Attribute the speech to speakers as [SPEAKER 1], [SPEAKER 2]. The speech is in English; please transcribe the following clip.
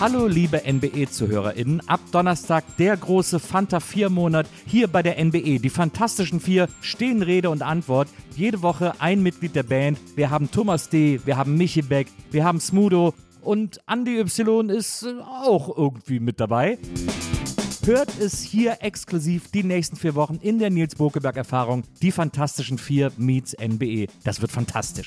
[SPEAKER 1] Hallo liebe NBE-ZuhörerInnen, ab Donnerstag der große Fanta 4-Monat hier bei der NBE. Die Fantastischen Vier stehen Rede und Antwort. Jede Woche ein Mitglied der Band. Wir haben Thomas D., wir haben Michi Beck, wir haben Smudo und Andy Y ist äh, auch irgendwie mit dabei. Hört es hier exklusiv die nächsten vier Wochen in der Nils Bokeberg-Erfahrung. Die Fantastischen Vier meets NBE. Das wird fantastisch.